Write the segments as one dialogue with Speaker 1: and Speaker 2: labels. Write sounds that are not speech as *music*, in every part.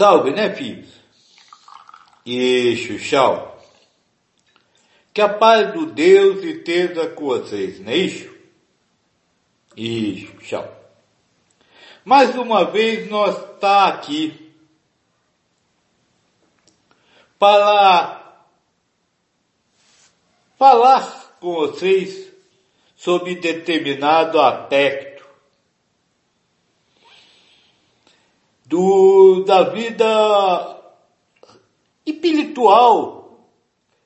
Speaker 1: Salve, né, filhos? Ixo, tchau. Que a paz do Deus esteja com vocês, não é isso? Isso, tchau. Mais uma vez nós está aqui para falar com vocês sobre determinado aspecto do, da vida espiritual,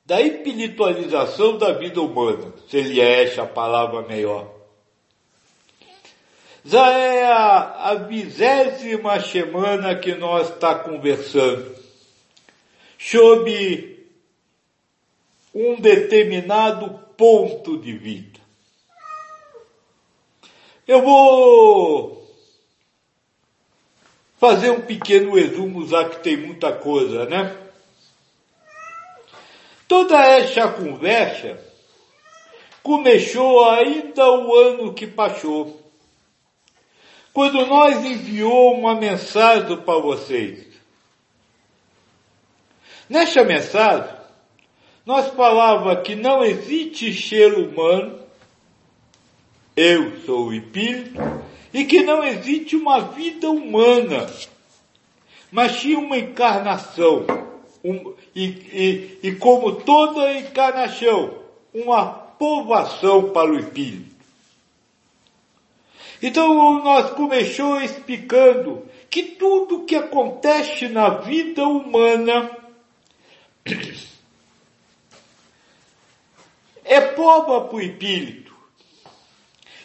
Speaker 1: da espiritualização da vida humana, se ele é a palavra melhor. Já é a, a vigésima semana que nós está conversando sobre um determinado ponto de vida. Eu vou fazer um pequeno resumo, já que tem muita coisa, né? Toda essa conversa começou ainda o ano que passou, quando nós enviou uma mensagem para vocês. Nessa mensagem, nós falava que não existe ser humano, eu sou o espírito, e que não existe uma vida humana, mas tinha uma encarnação, um, e, e, e como toda encarnação, uma povoação para o espírito. Então nós começamos explicando que tudo que acontece na vida humana *coughs* é prova para o espírito.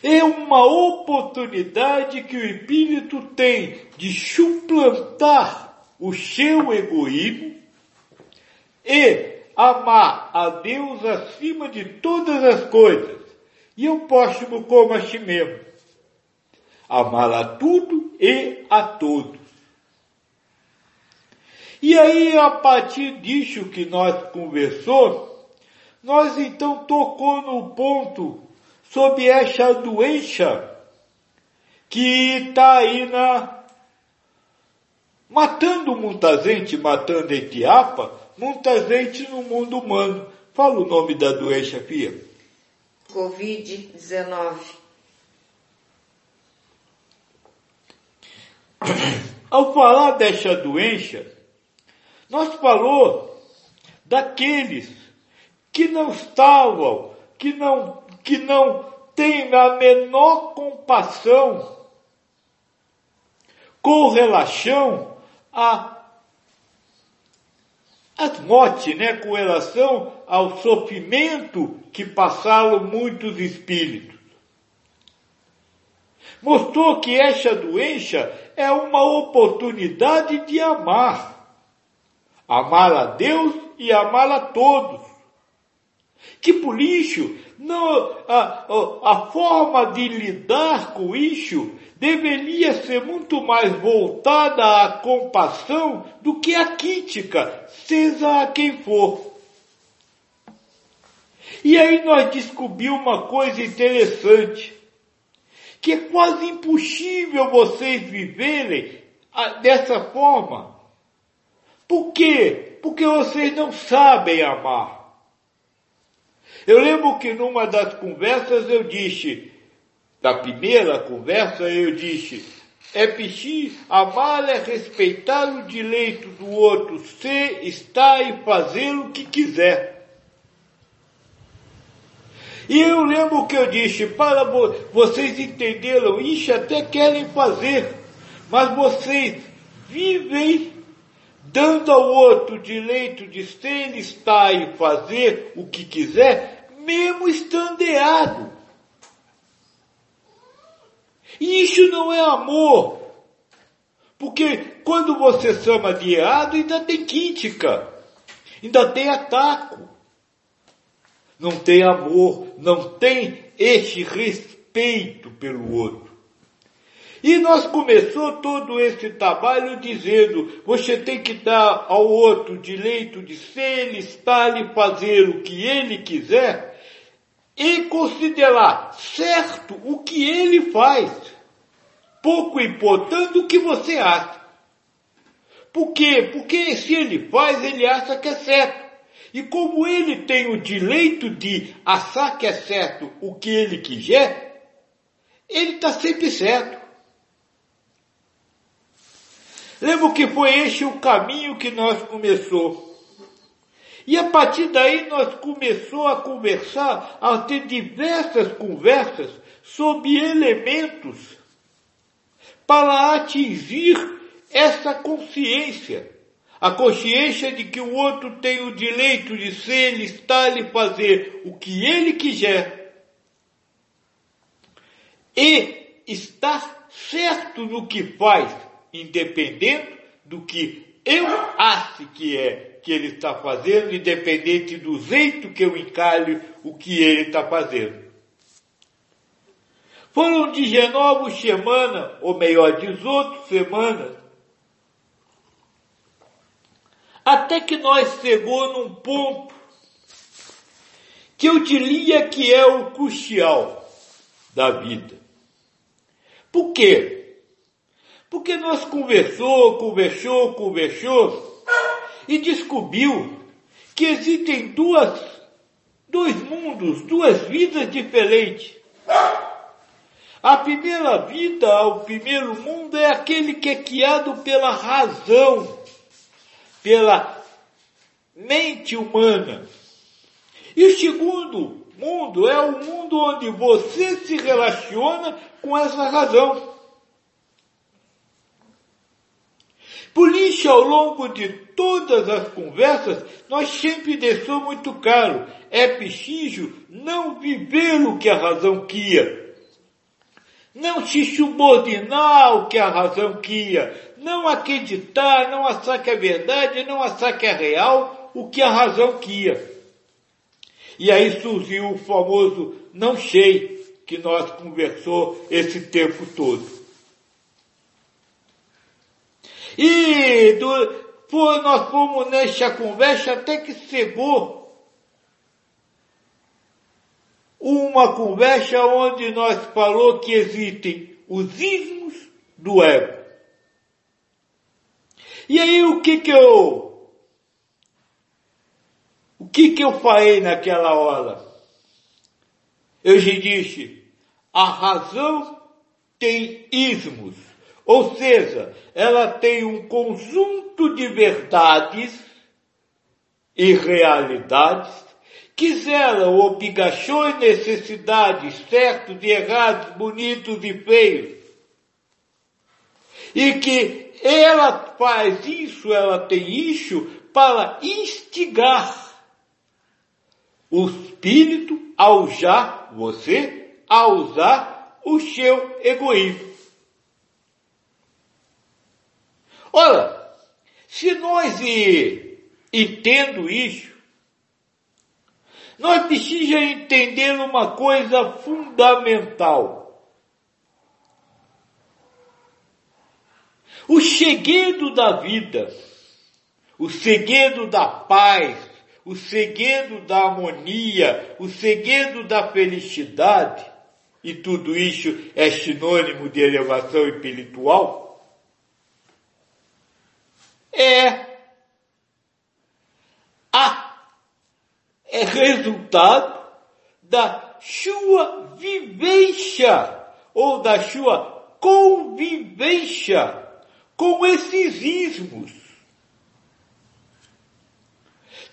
Speaker 1: É uma oportunidade que o espírito tem de suplantar o seu egoísmo e amar a Deus acima de todas as coisas e o próximo como a si mesmo. Amar a tudo e a todos. E aí, a partir disso que nós conversou, nós então tocou no ponto sobre essa doença que está aí na matando muita gente, matando etiapa, muita gente no mundo humano. Fala o nome da doença, Fia.
Speaker 2: Covid-19. *coughs*
Speaker 1: Ao falar dessa doença, nós falou daqueles que não estavam, que não, que não têm a menor compassão com relação a as mortes, né, com relação ao sofrimento que passaram muitos espíritos. Mostrou que essa doença é uma oportunidade de amar. Amar a Deus e amar a todos. Que por isso, não, a, a forma de lidar com isso deveria ser muito mais voltada à compaixão do que à crítica, seja a quem for. E aí nós descobrimos uma coisa interessante, que é quase impossível vocês viverem dessa forma. Por quê? Porque vocês não sabem amar. Eu lembro que numa das conversas eu disse, da primeira conversa eu disse, é pedir, amar é respeitar o direito do outro, ser, estar e fazer o que quiser. E eu lembro que eu disse, para vocês entenderam isso, até querem fazer, mas vocês vivem dando ao outro direito de ser, estar e fazer o que quiser, mesmo estando errado. E isso não é amor. Porque quando você chama de errado, ainda tem crítica, ainda tem ataque. Não tem amor, não tem este respeito pelo outro. E nós começou todo esse trabalho dizendo, você tem que dar ao outro direito de ser, estar e fazer o que ele quiser, e considerar certo o que ele faz, pouco importando o que você acha. Por quê? Porque se ele faz, ele acha que é certo. E como ele tem o direito de achar que é certo o que ele quiser, ele está sempre certo. Lembro que foi este o caminho que nós começou. E a partir daí nós começou a conversar, a ter diversas conversas sobre elementos para atingir essa consciência. A consciência de que o outro tem o direito de ser, estar e fazer o que ele quiser. E estar certo no que faz, independente do que eu acho que é que ele está fazendo, independente do jeito que eu encalhe o que ele está fazendo. Foram 19 semanas, ou melhor, 18 semanas, até que nós chegou num ponto que eu diria que é o crucial da vida. Por quê? Porque nós conversou, conversou, conversou e descobriu que existem duas, dois mundos, duas vidas diferentes. A primeira vida, o primeiro mundo é aquele que é criado pela razão, pela mente humana. E o segundo mundo é o mundo onde você se relaciona com essa razão. Por isso, ao longo de todas as conversas, nós sempre deixou muito claro, é preciso não viver o que a razão quer não se subordinar ao que a razão queria, não acreditar, não achar que é verdade, não achar que é real o que a razão queria. E aí surgiu o famoso não sei que nós conversou esse tempo todo. E do, nós fomos nessa conversa até que chegou uma conversa onde nós falou que existem os ismos do ego. E aí o que que eu, o que que eu falei naquela hora? Eu já disse, a razão tem ismos, ou seja, ela tem um conjunto de verdades e realidades quiseram obrigações, necessidades, certos e errados, bonitos e feios. E que ela faz isso, ela tem isso para instigar o espírito a usar você, a usar o seu egoísmo. Ora, se nós entendo isso, nós precisamos entender uma coisa fundamental. O segredo da vida, o segredo da paz, o segredo da harmonia, o segredo da felicidade, e tudo isso é sinônimo de elevação espiritual, é a é resultado da sua vivência ou da sua convivência com esses ismos.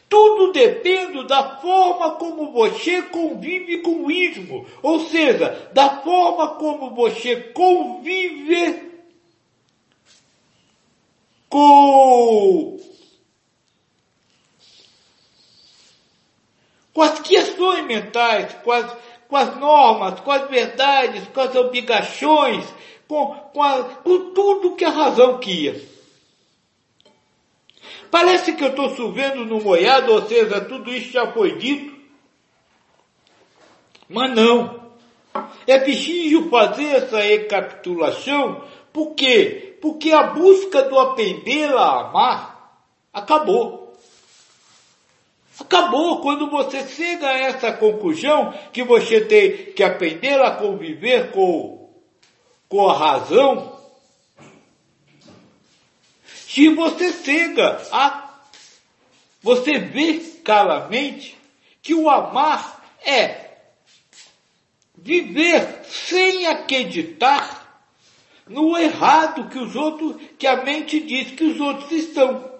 Speaker 1: Tudo depende da forma como você convive com o ismo, ou seja, da forma como você convive com as questões mentais, com as, com as normas, com as verdades, com as obrigações, com, com, a, com tudo que a razão queria. Parece que eu estou chovendo no molhado, ou seja, tudo isso já foi dito. Mas não. É preciso fazer essa recapitulação, por Porque a busca do aprender a amar acabou. Acabou. Quando você chega a essa conclusão que você tem que aprender a conviver com, com a razão, se você cega a, você vê claramente que o amar é viver sem acreditar no errado que os outros, que a mente diz que os outros estão.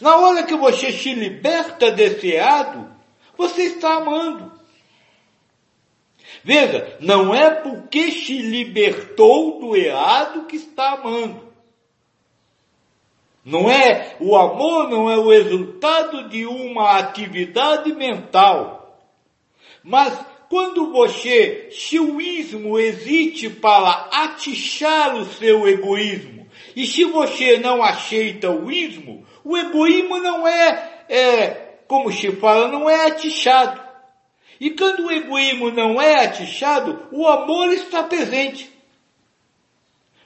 Speaker 1: Na hora que você se liberta desse errado, você está amando. Veja, não é porque se libertou do errado que está amando. Não é, o amor não é o resultado de uma atividade mental. Mas quando você, se o ismo existe para atichar o seu egoísmo, e se você não aceita o ismo, o egoísmo não é, é como se fala, não é atichado. E quando o egoísmo não é atichado, o amor está presente.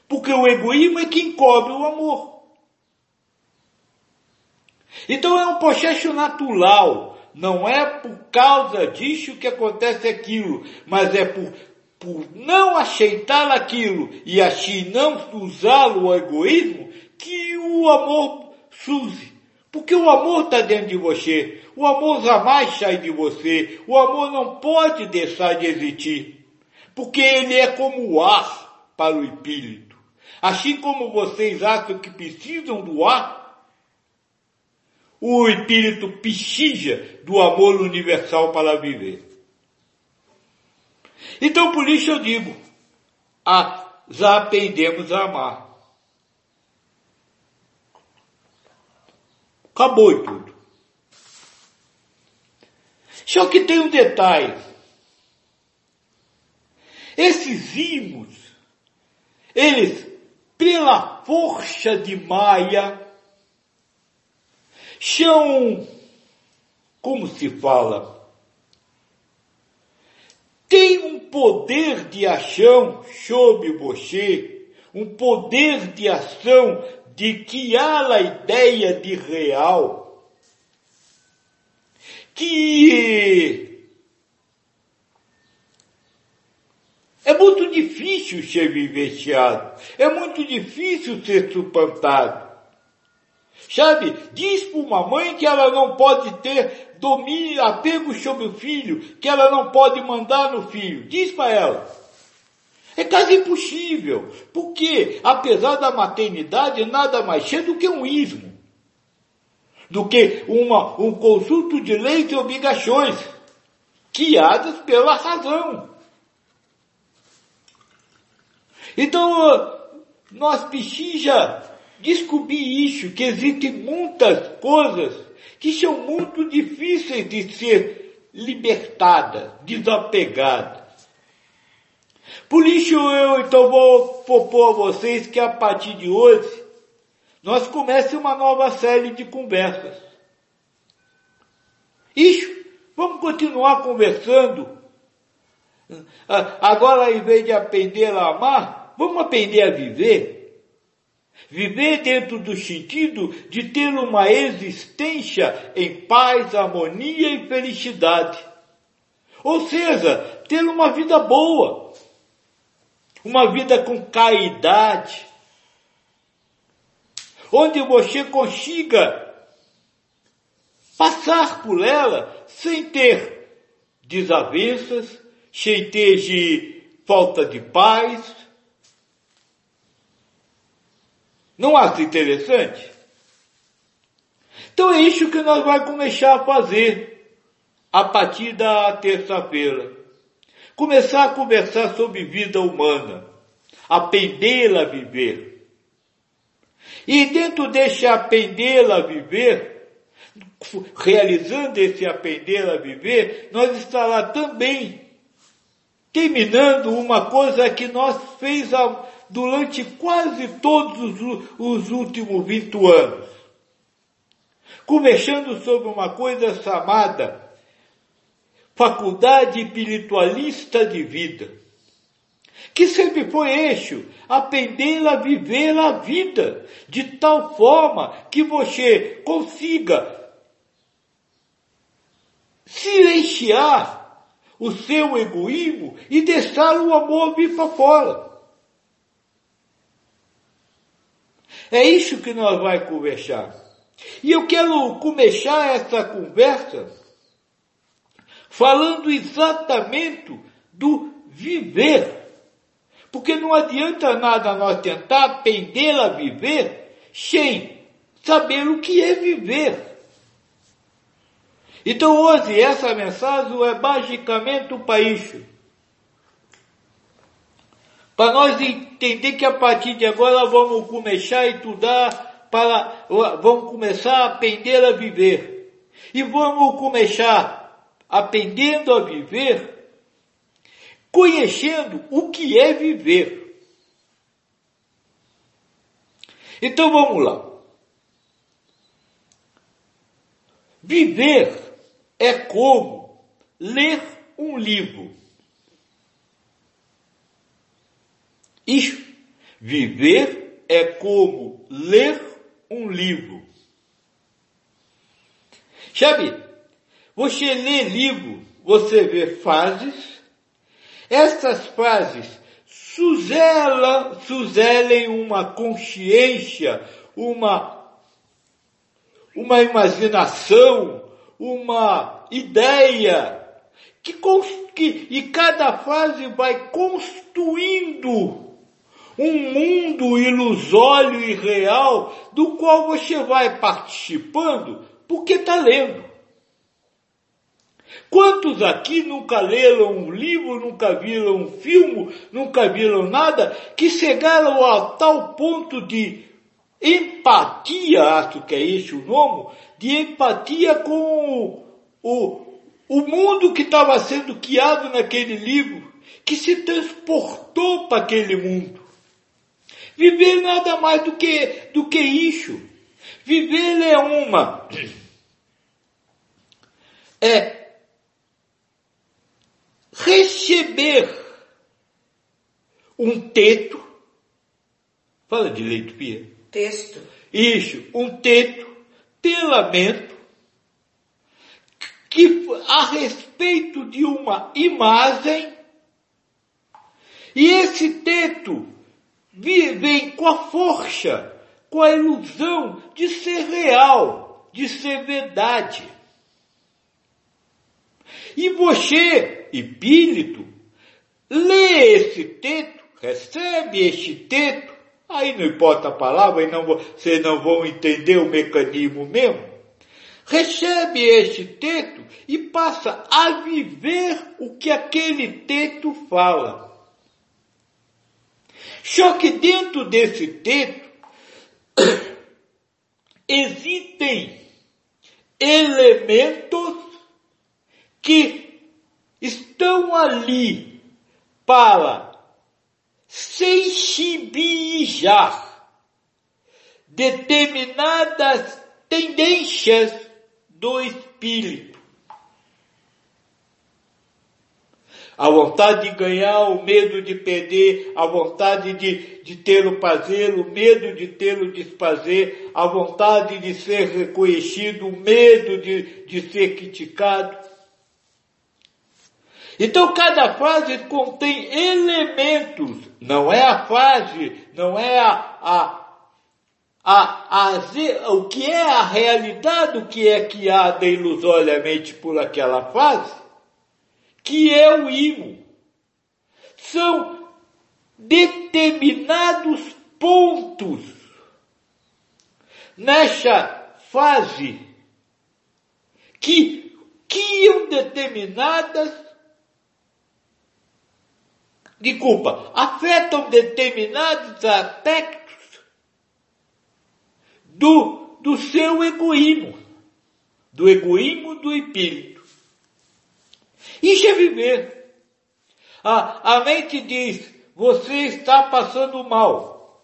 Speaker 1: Porque o egoísmo é quem cobre o amor. Então é um processo natural não é por causa disso que acontece aquilo, mas é por, por não aceitar aquilo e assim não usá-lo o egoísmo que o amor surge. Porque o amor está dentro de você. O amor jamais sai de você. O amor não pode deixar de existir. Porque ele é como o ar para o espírito. Assim como vocês acham que precisam do ar, o espírito pichija do amor universal para viver. Então por isso eu digo, já aprendemos a amar. Acabou tudo. Só que tem um detalhe. Esses imos, eles, pela força de Maia, são, como se fala, tem um poder de ação sobre você, um poder de ação de que há a ideia de real, que é muito difícil ser vivenciado, é muito difícil ser suplantado. Sabe? Diz para uma mãe que ela não pode ter domínio, apego sobre o filho, que ela não pode mandar no filho. Diz para ela. É quase impossível, porque apesar da maternidade nada mais é do que um ismo, do que uma, um conjunto de leis e obrigações, guiadas pela razão. Então, nós precisa descobri isso, que existem muitas coisas que são muito difíceis de ser libertadas, desapegadas. Por isso eu então vou propor a vocês que a partir de hoje nós comecemos uma nova série de conversas. Isso, vamos continuar conversando. Ah, agora, em vez de aprender a amar, vamos aprender a viver. Viver dentro do sentido de ter uma existência em paz, harmonia e felicidade. Ou seja, ter uma vida boa, uma vida com caridade, onde você consiga passar por ela sem ter desavenças, sem ter de falta de paz, Não acha interessante? Então é isso que nós vamos começar a fazer a partir da terça-feira. Começar a conversar sobre vida humana, aprendê-la a viver. E dentro desse aprendê-la a viver, realizando esse aprender a viver, nós estará também terminando uma coisa que nós fez durante quase todos os, os últimos 20 anos, conversando sobre uma coisa chamada faculdade espiritualista de vida, que sempre foi eixo, aprender a viver a vida, de tal forma que você consiga silenciar o seu egoísmo e deixar o amor vir para fora. É isso que nós vamos conversar. E eu quero começar essa conversa falando exatamente do viver. Porque não adianta nada nós tentar aprender a viver sem saber o que é viver. Então hoje essa mensagem é basicamente para isso. Para nós entender que a partir de agora vamos começar a estudar, para, vamos começar a aprender a viver. E vamos começar aprendendo a viver, conhecendo o que é viver. Então vamos lá. Viver é como ler um livro. Isso, viver é como ler um livro. Sabe, você lê livro, você vê fases, essas fases suzelam, suzelem uma consciência, uma, uma imaginação, uma ideia, que, que, e cada fase vai construindo um mundo ilusório e real do qual você vai participando porque está lendo. Quantos aqui nunca leram um livro, nunca viram um filme, nunca viram nada, que chegaram a tal ponto de empatia, acho que é esse o nome, de empatia com o, o, o mundo que estava sendo criado naquele livro, que se transportou para aquele mundo. Viver nada mais do que, do que isso. Viver é uma. É receber um teto. Fala direito, Pia.
Speaker 2: Texto.
Speaker 1: Isso, um teto, telamento, que a respeito de uma imagem, e esse teto vem com a força, com a ilusão de ser real, de ser verdade. E você, espírito, lê esse texto, recebe este texto, aí não importa a palavra, e não, vocês não vão entender o mecanismo mesmo. Recebe este texto e passa a viver o que aquele texto fala. Só que dentro desse texto *coughs* existem elementos que estão ali para sensibilizar determinadas tendências do espírito. A vontade de ganhar, o medo de perder, a vontade de, de ter o prazer, o medo de ter o desprazer, a vontade de ser reconhecido, o medo de, de ser criticado. Então cada fase contém elementos, não é a fase, não é a, a, a, a, o que é a realidade, o que é criada ilusoriamente por aquela fase, que é o imo. São determinados pontos nessa fase que criam determinadas desculpa, afetam determinados aspectos do, do seu egoísmo, do egoísmo do espírito. Isso é viver. A, a mente diz, você está passando mal.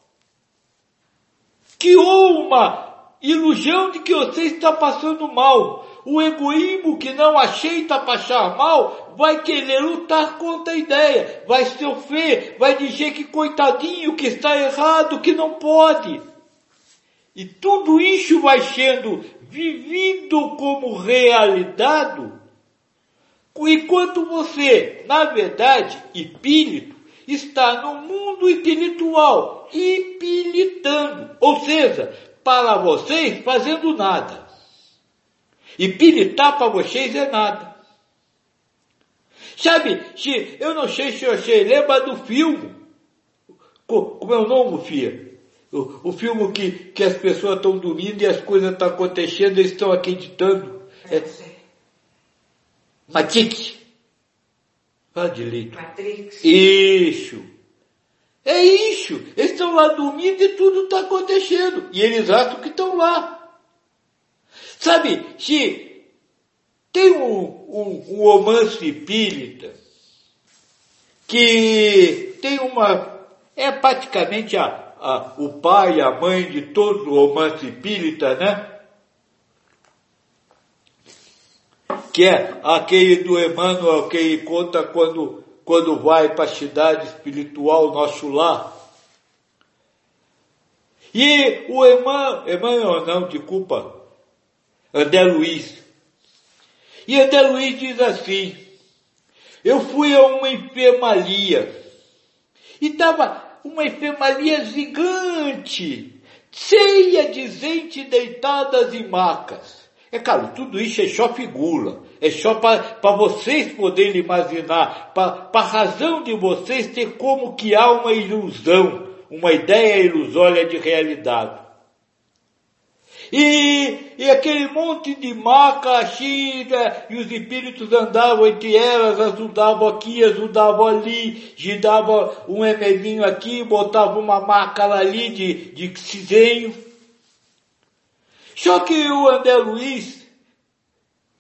Speaker 1: Criou uma ilusão de que você está passando mal. O egoísmo que não aceita passar mal vai querer lutar contra a ideia, vai sofrer, vai dizer que coitadinho, que está errado, que não pode. E tudo isso vai sendo vivido como realidade Enquanto você, na verdade, espírito, está no mundo espiritual, ipilitando, ou seja, para vocês fazendo nada. E pilitar para vocês é nada. Sabe, eu não sei se você lembra do filme. Como é o nome, filho? O, o filme que, que as pessoas estão dormindo e as coisas estão acontecendo, eles estão acreditando. É, Matrix. Fala direito.
Speaker 2: Matrix.
Speaker 1: Isso. É isso. Eles estão lá dormindo e tudo está acontecendo. E eles acham que estão lá. Sabe, se tem um, um, um romance espírita que tem uma, é praticamente a, a, o pai e a mãe de todo o romance espírita, né? Que é aquele do Emmanuel que ele conta quando, quando vai para a cidade espiritual, nosso lar. E o Emmanuel, Emmanuel não, desculpa, André Luiz. E André Luiz diz assim, eu fui a uma enfermaria e estava uma enfermaria gigante, cheia de gente deitadas em macas. É claro, tudo isso é só figura, é só para vocês poderem imaginar, para a razão de vocês ter como que há uma ilusão, uma ideia ilusória de realidade. E, e aquele monte de maca, xinga, e os espíritos andavam entre elas, ajudavam aqui, ajudavam ali, davam um remédio aqui, botavam uma maca ali de, de. Só que o André Luiz,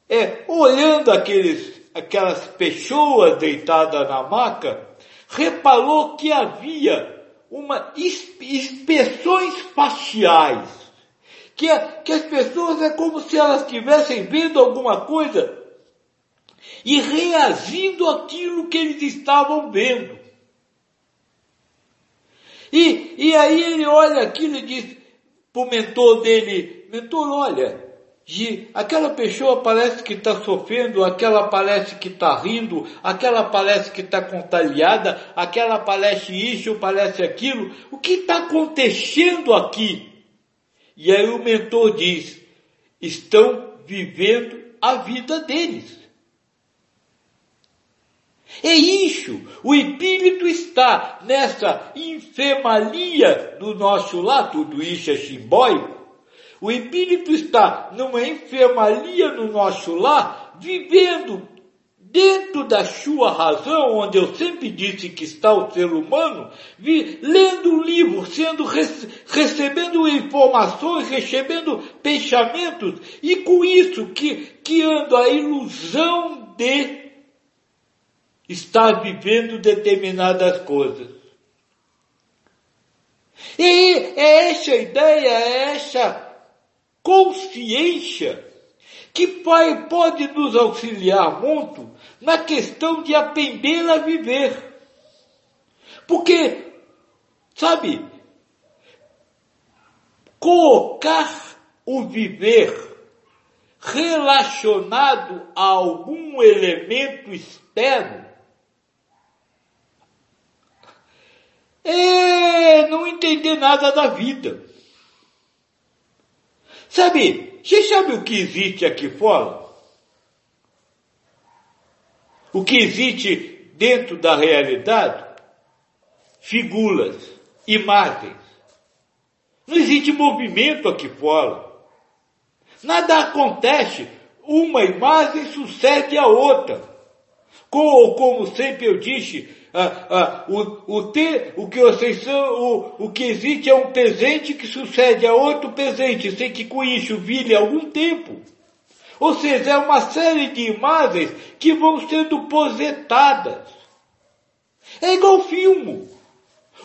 Speaker 1: é, olhando aqueles, aquelas pessoas deitadas na maca, reparou que havia uma expressões faciais que, que as pessoas é como se elas estivessem vendo alguma coisa e reagindo àquilo que eles estavam vendo. E, e aí ele olha aquilo e diz para o mentor dele, mentor, olha, aquela pessoa parece que está sofrendo, aquela parece que está rindo, aquela parece que está contagiada, aquela parece isso, parece aquilo. O que está acontecendo aqui? E aí o mentor diz: estão vivendo a vida deles. É isso. O espírito está nessa enfermaria do nosso lar, tudo isso é simbólico. O espírito está numa enfermaria no nosso lar, vivendo dentro da sua razão, onde eu sempre disse que está o ser humano, vi, lendo o livro, sendo recebendo informações, recebendo pensamentos, e com isso que, que ando a ilusão de estar vivendo determinadas coisas. E é essa ideia, é essa consciência que Pai pode nos auxiliar muito na questão de aprender a viver. Porque, sabe, colocar o viver relacionado a algum elemento externo é não entender nada da vida. Sabe, você sabe o que existe aqui fora? O que existe dentro da realidade? Figuras, imagens. Não existe movimento aqui fora. Nada acontece. Uma imagem sucede a outra. Como, como sempre eu disse, ah, ah, o, o, o que vocês são, o, o que existe é um presente que sucede a outro presente, sem que com isso vire algum tempo. Ou seja, é uma série de imagens que vão sendo projetadas. É igual filme.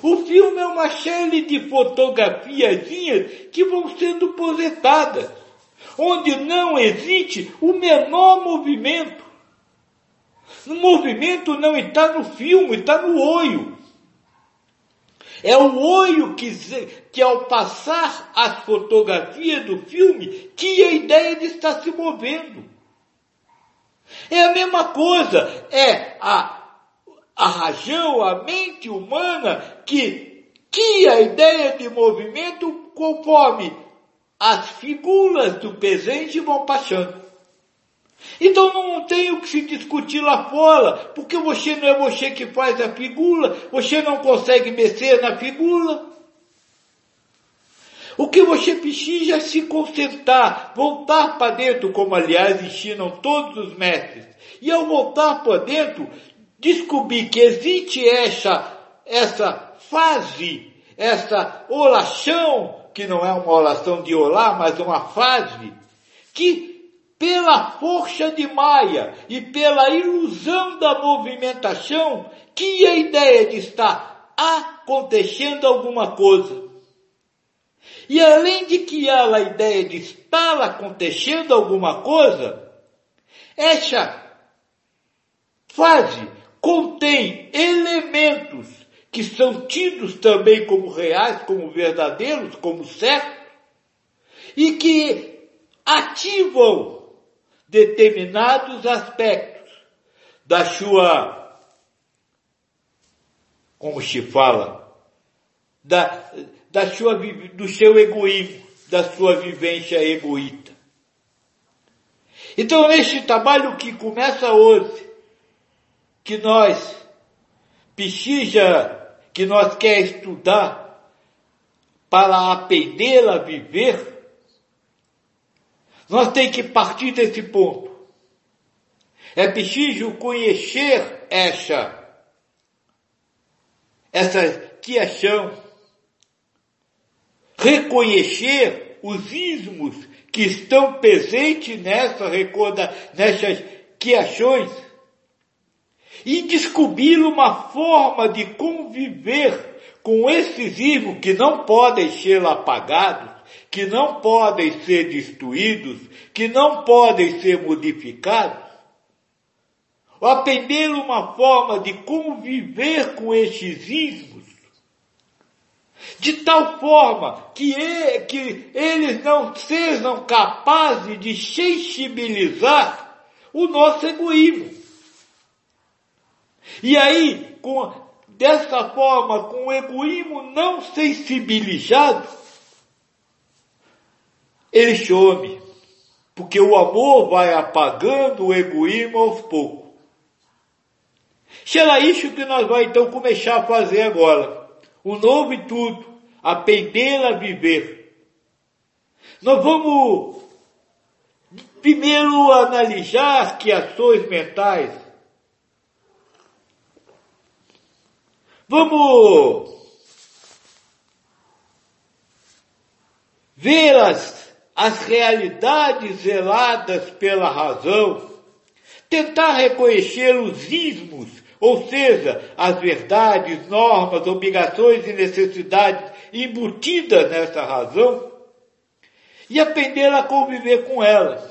Speaker 1: O filme é uma série de fotografiazinhas que vão sendo projetadas, onde não existe o menor movimento. O movimento não está no filme, está no olho. É o olho que, que ao passar as fotografias do filme, tinha a ideia de estar se movendo. É a mesma coisa, é a, a razão, a mente humana que que a ideia de movimento conforme as figuras do presente vão passando. Então não tem o que se discutir lá fora, porque você não é você que faz a figura, você não consegue mexer na figura. O que você precisa é se concentrar, voltar para dentro, como aliás ensinam todos os mestres. E ao voltar para dentro, descobrir que existe essa, essa fase, essa oração, que não é uma oração de orar, mas uma fase, que pela força de Maia e pela ilusão da movimentação, que a ideia de estar acontecendo alguma coisa. E além de que ela a ideia de estar acontecendo alguma coisa, essa fase contém elementos que são tidos também como reais, como verdadeiros, como certos, e que ativam determinados aspectos da sua, como se fala, da, da sua, do seu egoísmo, da sua vivência egoísta. Então, neste trabalho que começa hoje, que nós precisa, que nós quer estudar para aprender a viver, nós temos que partir desse ponto. É preciso conhecer essa, essa criação, reconhecer os ismos que estão presentes nessa recorda, nessas criações e descobrir uma forma de conviver com esses ismos que não podem ser apagados, que não podem ser destruídos, que não podem ser modificados. Aprender uma forma de conviver com esses ismos, de tal forma que, que eles não sejam capazes de sensibilizar o nosso egoísmo. E aí, com, dessa forma, com o egoísmo não sensibilizado, ele some. Porque o amor vai apagando o egoísmo aos poucos. Será isso que nós vamos então começar a fazer agora. O novo e tudo. Aprender a viver. Nós vamos primeiro analisar as criações mentais. Vamos ver as realidades zeladas pela razão, tentar reconhecer os ismos, ou seja, as verdades, normas, obrigações e necessidades embutidas nessa razão, e aprender a conviver com elas.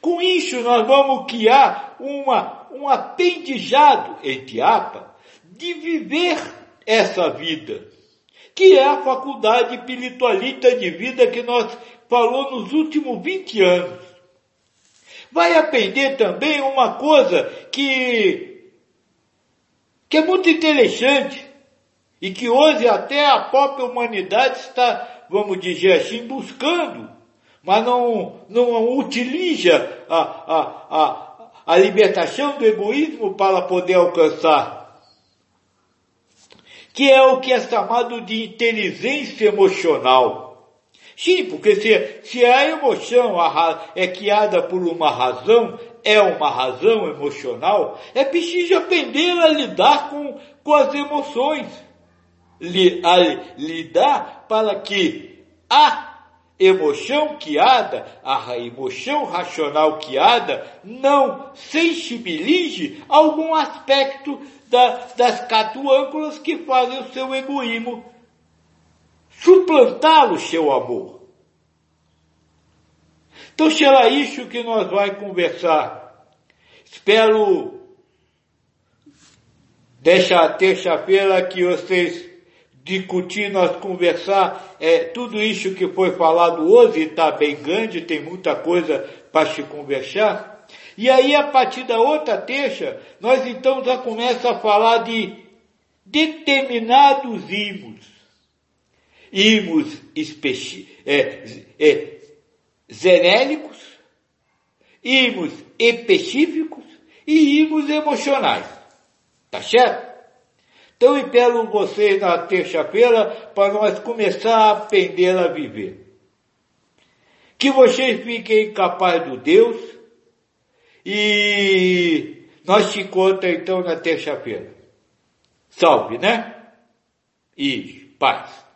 Speaker 1: Com isso, nós vamos criar uma, um aprendizado, entre apa, de viver essa vida, que é a faculdade espiritualista de vida que nós falou nos últimos 20 anos. Vai aprender também uma coisa que, que é muito interessante e que hoje até a própria humanidade está, vamos dizer assim, buscando, mas não, não utiliza a, a, a, a libertação do egoísmo para poder alcançar que é o que é chamado de inteligência emocional. Sim, porque se, se a emoção é criada por uma razão, é uma razão emocional, é preciso aprender a lidar com, com as emoções. A lidar para que a emoção criada, a emoção racional criada, não sensibilize algum aspecto da, das catuânculas que fazem o seu egoísmo suplantá-lo, seu amor. Então será isso que nós vamos conversar. Espero desta terça-feira que vocês discutir, nós conversar, é, tudo isso que foi falado hoje está bem grande, tem muita coisa para se conversar. E aí, a partir da outra terça, nós então já começamos a falar de determinados imos. Imos é, é, genéricos, imos específicos e imos emocionais. Tá certo? Então, espero vocês na terça-feira para nós começar a aprender a viver. Que vocês fiquem capazes do Deus e nós te encontramos então na terça-feira. Salve, né? E paz.